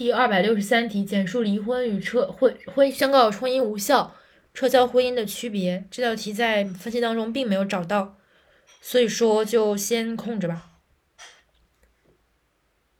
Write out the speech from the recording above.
第二百六十三题，简述离婚与撤婚婚宣告婚姻无效、撤销婚姻的区别。这道题在分析当中并没有找到，所以说就先空着吧。